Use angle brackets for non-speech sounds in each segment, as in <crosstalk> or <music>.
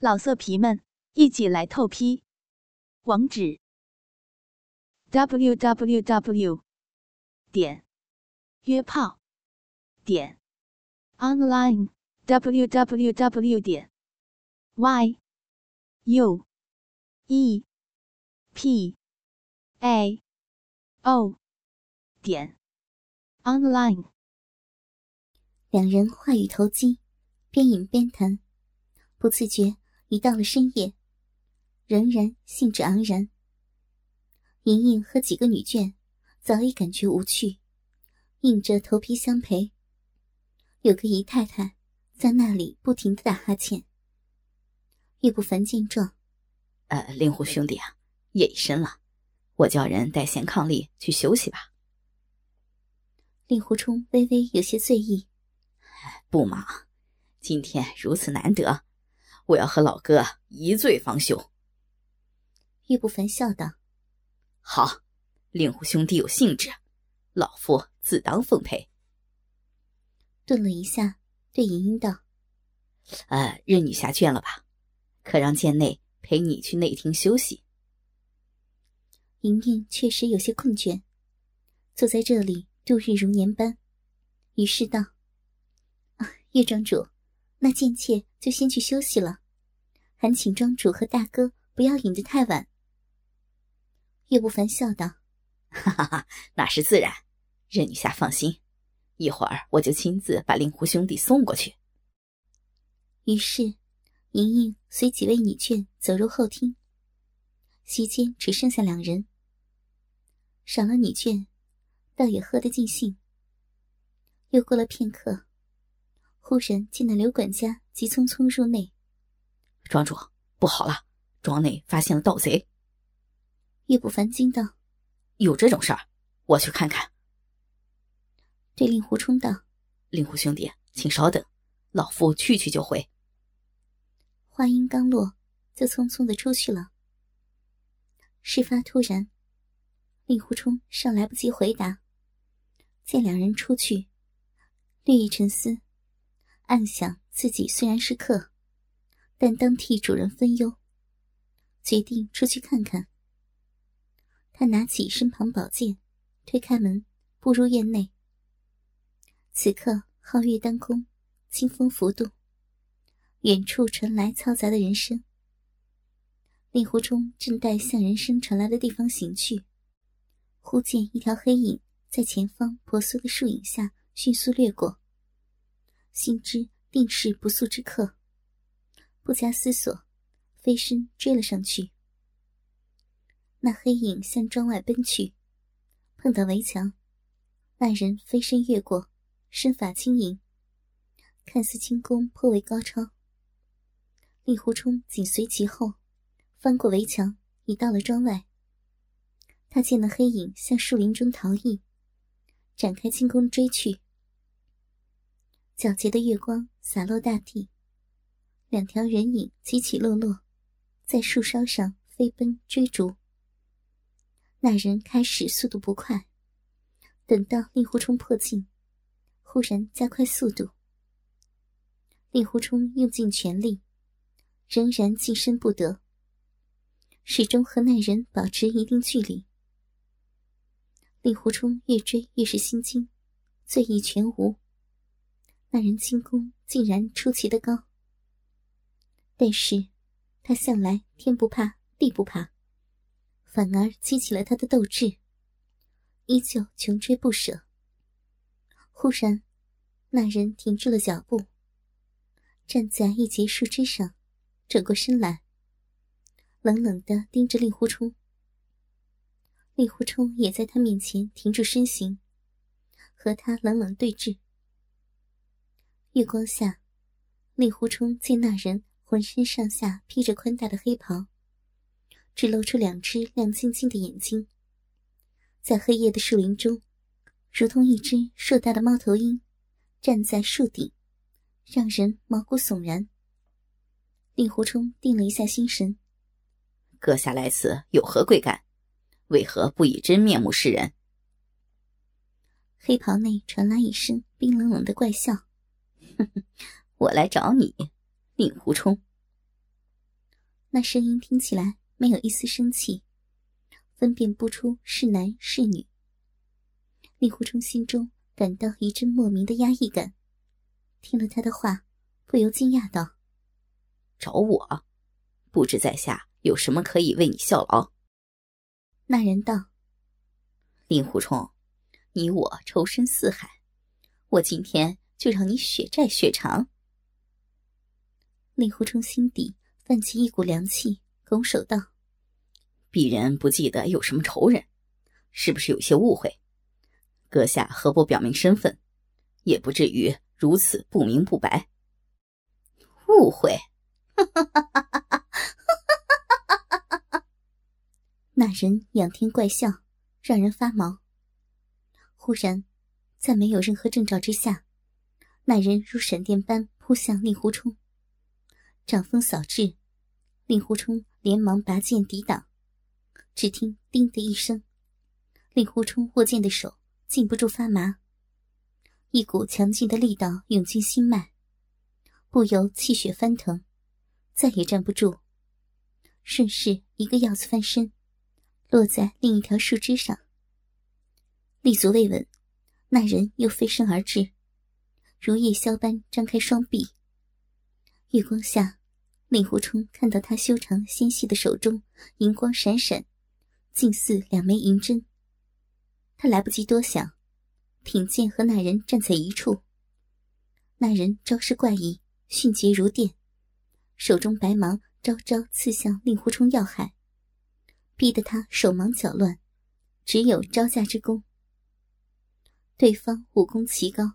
老色皮们，一起来透批！网址：w w w 点约炮点 online w w w 点 y u e p a o 点 online。两人话语投机，边饮边谈，不自觉。已到了深夜，仍然兴致盎然。莹莹和几个女眷早已感觉无趣，硬着头皮相陪。有个姨太太在那里不停的打哈欠。岳不凡见状，呃，令狐兄弟啊，夜已深了，我叫人带贤伉俪去休息吧。令狐冲微微有些醉意，不忙，今天如此难得。我要和老哥一醉方休。岳不凡笑道：“好，令狐兄弟有兴致，老夫自当奉陪。”顿了一下，对莹莹道：“呃，任女侠倦了吧？可让贱内陪你去内厅休息。”莹莹确实有些困倦，坐在这里度日如年般，于是道：“啊，岳庄主。”那贱妾就先去休息了，还请庄主和大哥不要饮得太晚。岳不凡笑道：“哈哈哈，那是自然，任女侠放心，一会儿我就亲自把令狐兄弟送过去。”于是，莹莹随几位女眷走入后厅，席间只剩下两人。赏了女眷，倒也喝得尽兴。又过了片刻。忽然见那刘管家急匆匆入内，庄主不好了，庄内发现了盗贼。岳不凡惊道：“有这种事儿？我去看看。”对令狐冲道：“令狐兄弟，请稍等，老夫去去就回。”话音刚落，就匆匆的出去了。事发突然，令狐冲尚来不及回答，见两人出去，略一沉思。暗想自己虽然是客，但当替主人分忧，决定出去看看。他拿起身旁宝剑，推开门，步入院内。此刻皓月当空，清风拂动，远处传来嘈杂的人声。令狐冲正待向人声传来的地方行去，忽见一条黑影在前方婆娑的树影下迅速掠过。心知定是不速之客，不加思索，飞身追了上去。那黑影向庄外奔去，碰到围墙，那人飞身越过，身法轻盈，看似轻功颇为高超。令狐冲紧随其后，翻过围墙，已到了庄外。他见那黑影向树林中逃逸，展开轻功追去。皎洁的月光洒落大地，两条人影起起落落，在树梢上飞奔追逐。那人开始速度不快，等到令狐冲迫近，忽然加快速度。令狐冲用尽全力，仍然近身不得，始终和那人保持一定距离。令狐冲越追越是心惊，醉意全无。那人轻功竟然出奇的高，但是，他向来天不怕地不怕，反而激起了他的斗志，依旧穷追不舍。忽然，那人停住了脚步，站在一截树枝上，转过身来，冷冷的盯着令狐冲。令狐冲也在他面前停住身形，和他冷冷对峙。月光下，令狐冲见那人浑身上下披着宽大的黑袍，只露出两只亮晶晶的眼睛，在黑夜的树林中，如同一只硕大的猫头鹰，站在树顶，让人毛骨悚然。令狐冲定了一下心神：“阁下来此有何贵干？为何不以真面目示人？”黑袍内传来一声冰冷冷的怪笑。<laughs> 我来找你，令狐冲。那声音听起来没有一丝生气，分辨不出是男是女。令狐冲心中感到一阵莫名的压抑感，听了他的话，不由惊讶道：“找我，不知在下有什么可以为你效劳？”那人道：“令狐冲，你我仇深似海，我今天就让你血债血偿。”令狐冲心底泛起一股凉气，拱手道：“鄙人不记得有什么仇人，是不是有些误会？”阁下何不表明身份，也不至于如此不明不白。误会，哈哈哈哈哈哈那人仰天怪笑，让人发毛。忽然，在没有任何征兆之下，那人如闪电般扑向令狐冲，掌风扫至，令狐冲连忙拔剑抵挡。只听“叮”的一声，令狐冲握剑的手。禁不住发麻，一股强劲的力道涌进心脉，不由气血翻腾，再也站不住，顺势一个鹞子翻身，落在另一条树枝上。立足未稳，那人又飞身而至，如夜宵般张开双臂。月光下，令狐冲看到他修长纤细的手中银光闪闪，近似两枚银针。他来不及多想，挺剑和那人站在一处。那人招式怪异，迅捷如电，手中白芒招招刺向令狐冲要害，逼得他手忙脚乱，只有招架之功。对方武功奇高，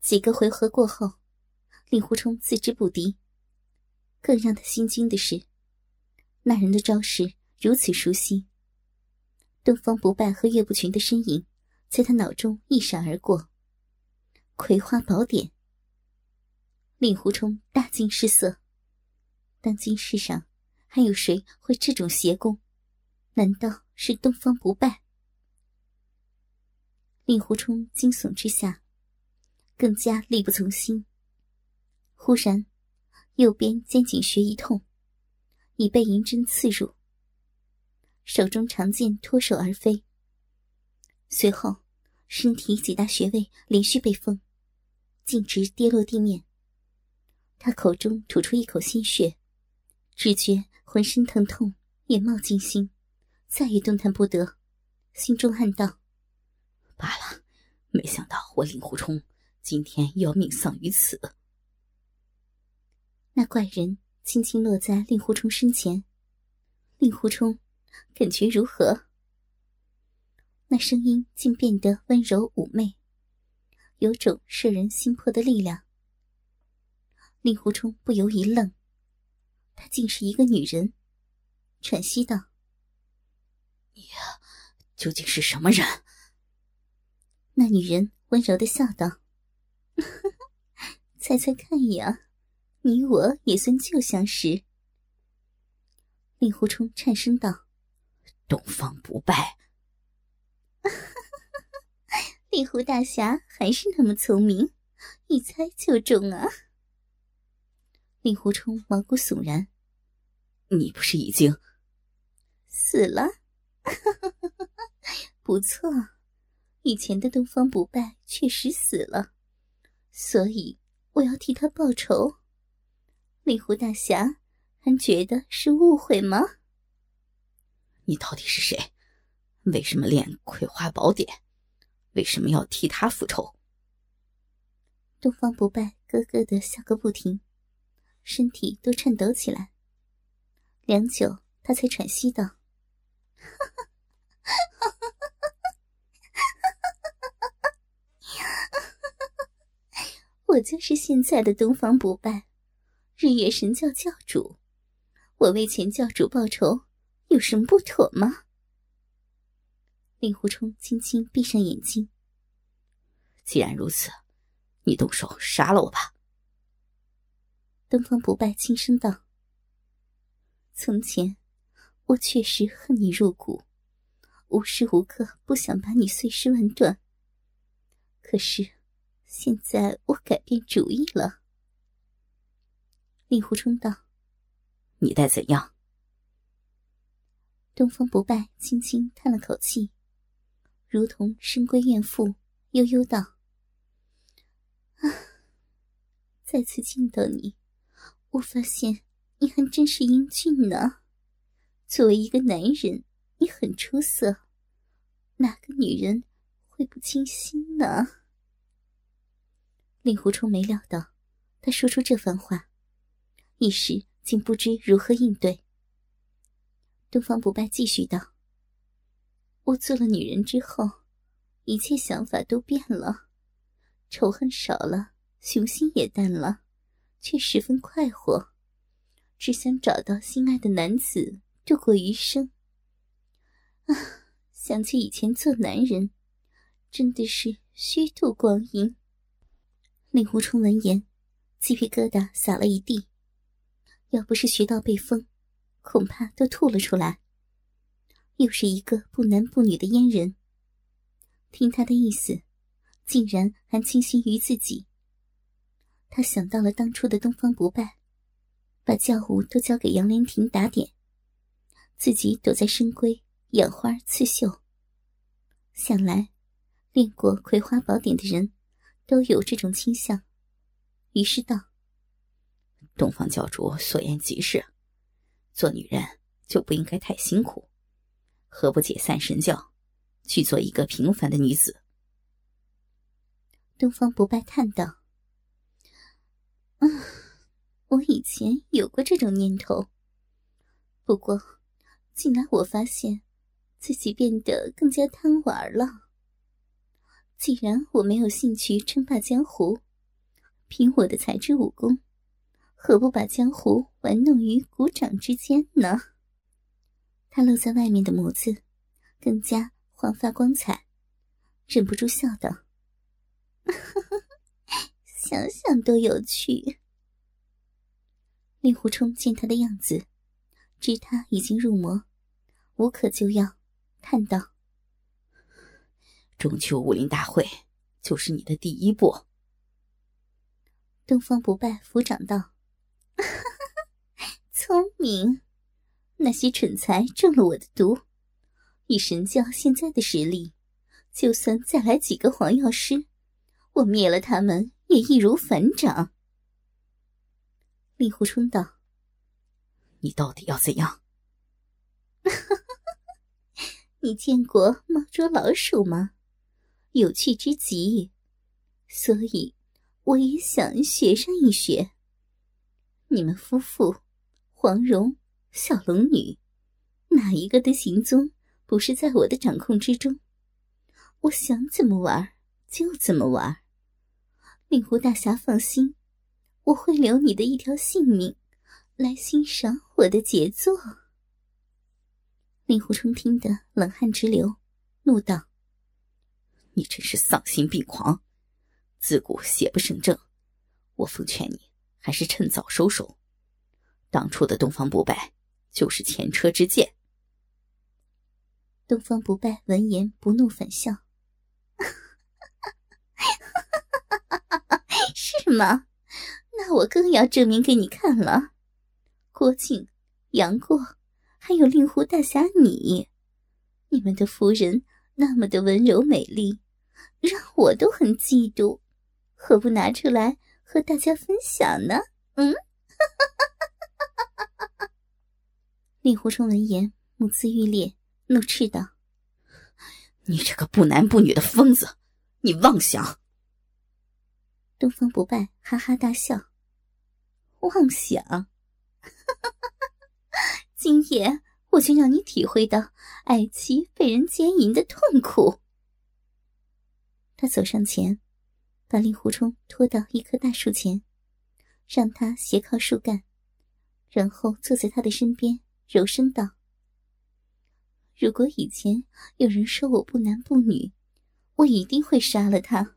几个回合过后，令狐冲自知不敌。更让他心惊的是，那人的招式如此熟悉。东方不败和岳不群的身影，在他脑中一闪而过。葵花宝典。令狐冲大惊失色。当今世上还有谁会这种邪功？难道是东方不败？令狐冲惊悚之下，更加力不从心。忽然，右边肩颈穴一痛，已被银针刺入。手中长剑脱手而飞，随后身体几大穴位连续被封，径直跌落地面。他口中吐出一口鲜血，只觉浑身疼痛，眼冒金星，再也动弹不得，心中暗道：“罢了，没想到我令狐冲今天要命丧于此。”那怪人轻轻落在令狐冲身前，令狐冲。感觉如何？那声音竟变得温柔妩媚，有种摄人心魄的力量。令狐冲不由一愣，她竟是一个女人，喘息道：“你究竟是什么人？”那女人温柔的笑道：“ <laughs> 猜猜看呀，你我也算旧相识。”令狐冲颤声道。东方不败，令狐大侠还是那么聪明，一猜就中啊！令狐冲毛骨悚然，你不是已经死了？<laughs> 不错，以前的东方不败确实死了，所以我要替他报仇。令狐大侠还觉得是误会吗？你到底是谁？为什么练葵花宝典？为什么要替他复仇？东方不败咯咯的笑个不停，身体都颤抖起来。良久，他才喘息道：“ <laughs> 我就是现在的东方不败，日月神教教主。我为前教主报仇。”有什么不妥吗？令狐冲轻轻闭上眼睛。既然如此，你动手杀了我吧。东方不败轻声道：“从前我确实恨你入骨，无时无刻不想把你碎尸万段。可是现在我改变主意了。”令狐冲道：“你待怎样？东方不败轻轻叹了口气，如同深闺怨妇，悠悠道：“啊，再次见到你，我发现你还真是英俊呢。作为一个男人，你很出色，哪个女人会不倾心呢？”令狐冲没料到他说出这番话，一时竟不知如何应对。东方不败继续道：“我做了女人之后，一切想法都变了，仇恨少了，雄心也淡了，却十分快活，只想找到心爱的男子度过余生。啊，想起以前做男人，真的是虚度光阴。”令狐冲闻言，鸡皮疙瘩撒了一地，要不是学到被封。恐怕都吐了出来。又是一个不男不女的阉人。听他的意思，竟然还倾心于自己。他想到了当初的东方不败，把教务都交给杨莲亭打点，自己躲在深闺养花刺绣。想来，练过《葵花宝典》的人，都有这种倾向。于是道：“东方教主所言极是。”做女人就不应该太辛苦，何不解散神教，去做一个平凡的女子？东方不败叹道：“嗯，我以前有过这种念头，不过，近来我发现自己变得更加贪玩了。既然我没有兴趣称霸江湖，凭我的才智武功。”何不把江湖玩弄于股掌之间呢？他露在外面的眸子更加焕发光彩，忍不住笑道：“想想都有趣。”令狐冲见他的样子，知他已经入魔，无可救药，叹道：“中秋武林大会就是你的第一步。”东方不败抚掌道。<laughs> 聪明，那些蠢材中了我的毒。以神教现在的实力，就算再来几个黄药师，我灭了他们也易如反掌。令狐冲道：“你到底要怎样？” <laughs> 你见过猫捉老鼠吗？有趣之极，所以我也想学上一学。你们夫妇，黄蓉、小龙女，哪一个的行踪不是在我的掌控之中？我想怎么玩就怎么玩。令狐大侠放心，我会留你的一条性命，来欣赏我的杰作。令狐冲听得冷汗直流，怒道：“你真是丧心病狂！自古邪不胜正，我奉劝你。”还是趁早收手。当初的东方不败就是前车之鉴。东方不败闻言不怒反笑：“ <laughs> 是吗？那我更要证明给你看了。郭靖、杨过，还有令狐大侠你，你们的夫人那么的温柔美丽，让我都很嫉妒。何不拿出来？”和大家分享呢？嗯，<laughs> 令狐冲闻言，目眦欲裂，怒斥道：“你这个不男不女的疯子，你妄想！”东方不败哈哈大笑：“妄想？<laughs> 今夜我就让你体会到爱妻被人奸淫的痛苦。”他走上前。把令狐冲拖到一棵大树前，让他斜靠树干，然后坐在他的身边，柔声道：“如果以前有人说我不男不女，我一定会杀了他。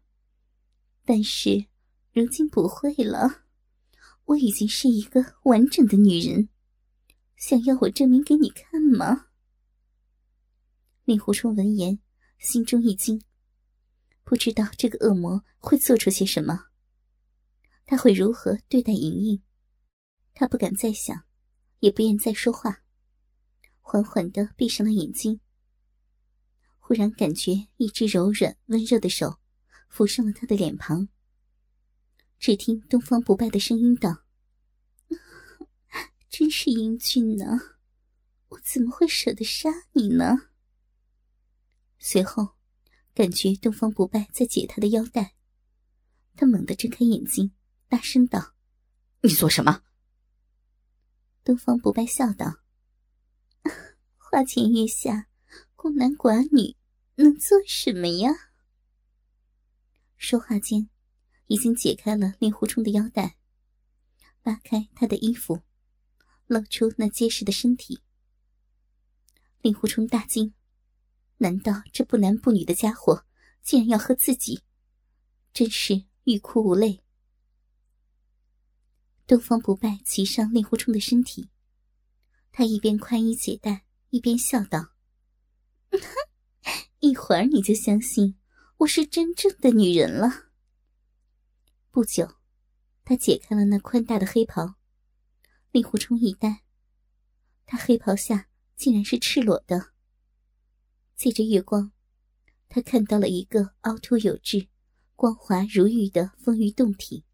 但是如今不会了，我已经是一个完整的女人。想要我证明给你看吗？”令狐冲闻言，心中一惊。不知道这个恶魔会做出些什么，他会如何对待莹莹？他不敢再想，也不愿再说话，缓缓的闭上了眼睛。忽然感觉一只柔软温热的手抚上了他的脸庞。只听东方不败的声音道：“真是英俊呢，我怎么会舍得杀你呢？”随后，感觉东方不败在解他的腰带，他猛地睁开眼睛，大声道：“你做什么？”东方不败笑道：“ <laughs> 花前月下，孤男寡女能做什么呀？”说话间，已经解开了令狐冲的腰带，扒开他的衣服，露出那结实的身体。令狐冲大惊：难道这不男不女的家伙竟然要和自己？真是欲哭无泪。东方不败骑上令狐冲的身体，他一边宽衣解带，一边笑道：“一会儿你就相信我是真正的女人了。”不久，他解开了那宽大的黑袍，令狐冲一呆，他黑袍下竟然是赤裸的。借着月光，他看到了一个凹凸有致、光滑如玉的丰腴胴体。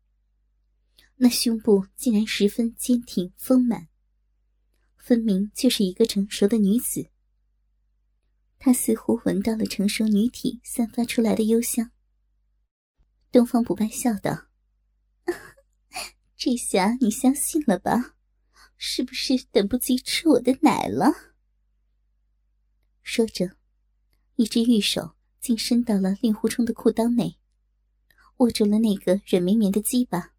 那胸部竟然十分坚挺丰满，分明就是一个成熟的女子。他似乎闻到了成熟女体散发出来的幽香。东方不败笑道：“这下你相信了吧？是不是等不及吃我的奶了？”说着，一只玉手竟伸到了令狐冲的裤裆内，握住了那个软绵绵的鸡巴。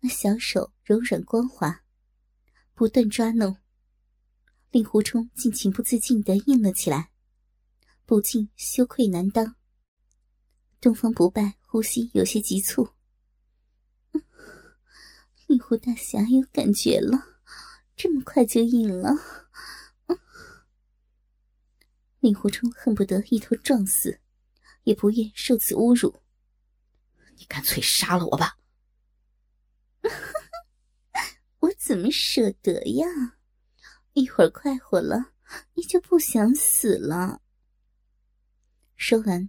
那小手柔软光滑，不断抓弄，令狐冲竟情不自禁的硬了起来，不禁羞愧难当。东方不败呼吸有些急促，令狐大侠有感觉了，这么快就硬了。令狐冲恨不得一头撞死，也不愿受此侮辱。你干脆杀了我吧！<laughs> 我怎么舍得呀？一会儿快活了，你就不想死了。说完，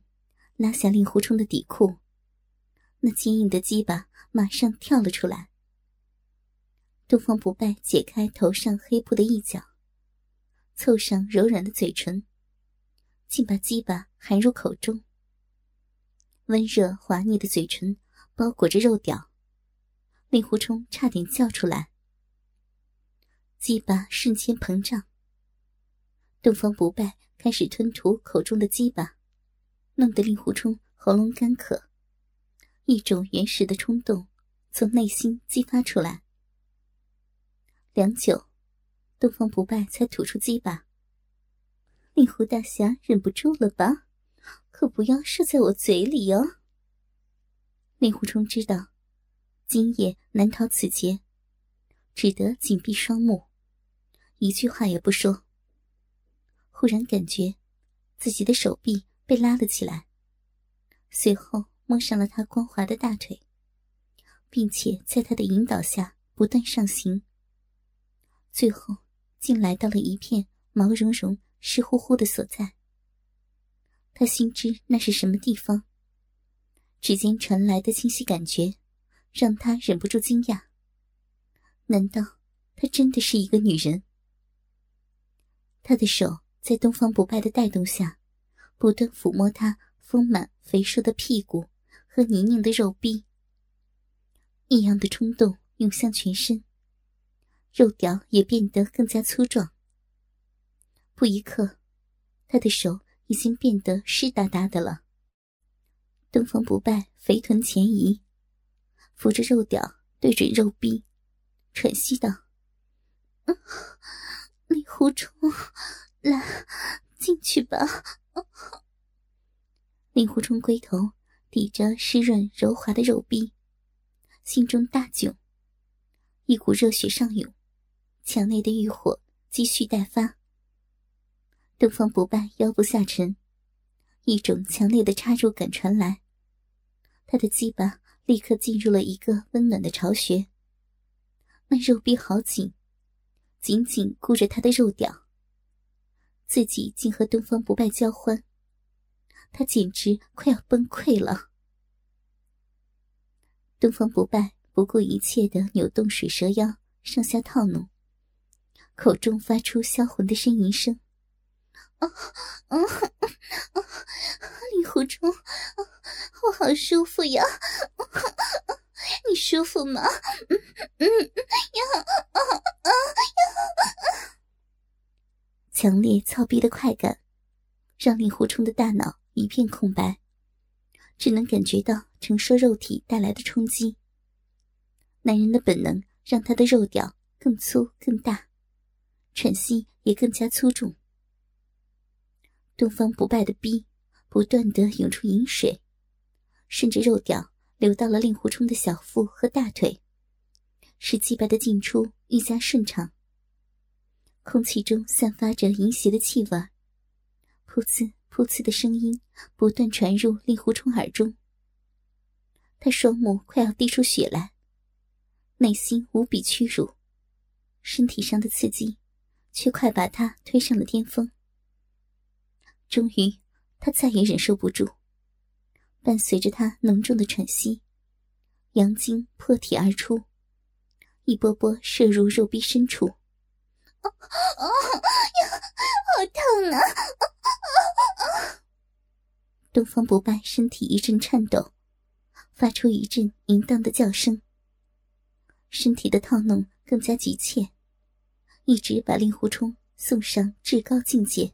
拉下令狐冲的底裤，那坚硬的鸡巴马上跳了出来。东方不败解开头上黑布的一角，凑上柔软的嘴唇，竟把鸡巴含入口中。温热滑腻的嘴唇包裹着肉屌。令狐冲差点叫出来，鸡巴瞬间膨胀。东方不败开始吞吐口中的鸡巴，弄得令狐冲喉咙干渴，一种原始的冲动从内心激发出来。良久，东方不败才吐出鸡巴。令狐大侠忍不住了吧？可不要射在我嘴里哦。令狐冲知道。今夜难逃此劫，只得紧闭双目，一句话也不说。忽然感觉自己的手臂被拉了起来，随后摸上了他光滑的大腿，并且在他的引导下不断上行，最后竟来到了一片毛茸茸、湿乎乎的所在。他心知那是什么地方，指尖传来的清晰感觉。让他忍不住惊讶。难道她真的是一个女人？他的手在东方不败的带动下，不断抚摸她丰满肥硕的屁股和泥泞的肉壁。异样的冲动涌向全身，肉条也变得更加粗壮。不一刻，他的手已经变得湿哒哒的了。东方不败肥臀前移。扶着肉屌，对准肉壁，喘息道：“令狐冲，来，进去吧。”令狐冲龟头抵着湿润柔滑的肉壁，心中大窘，一股热血上涌，墙内的欲火积蓄待发。东方不败腰部下沉，一种强烈的插入感传来，他的鸡巴。立刻进入了一个温暖的巢穴，那肉壁好紧，紧紧箍着他的肉屌，自己竟和东方不败交欢，他简直快要崩溃了。东方不败不顾一切的扭动水蛇腰，上下套弄，口中发出销魂的呻吟声：“啊啊啊！令狐冲，我好舒服呀！你舒服吗？嗯嗯呀啊啊呀！”强烈操逼的快感，让令狐冲的大脑一片空白。只能感觉到承受肉体带来的冲击。男人的本能让他的肉屌更粗更大，喘息也更加粗重。东方不败的逼不断的涌出饮水，顺着肉屌流到了令狐冲的小腹和大腿，使祭拜的进出愈加顺畅。空气中散发着淫邪的气味，噗呲。噗呲的声音不断传入令狐冲耳中，他双目快要滴出血来，内心无比屈辱，身体上的刺激却快把他推上了巅峰。终于，他再也忍受不住，伴随着他浓重的喘息，阳精破体而出，一波波射入肉壁深处。啊啊呀，好痛啊！东方不败身体一阵颤抖，发出一阵淫荡的叫声。身体的套弄更加急切，一直把令狐冲送上至高境界。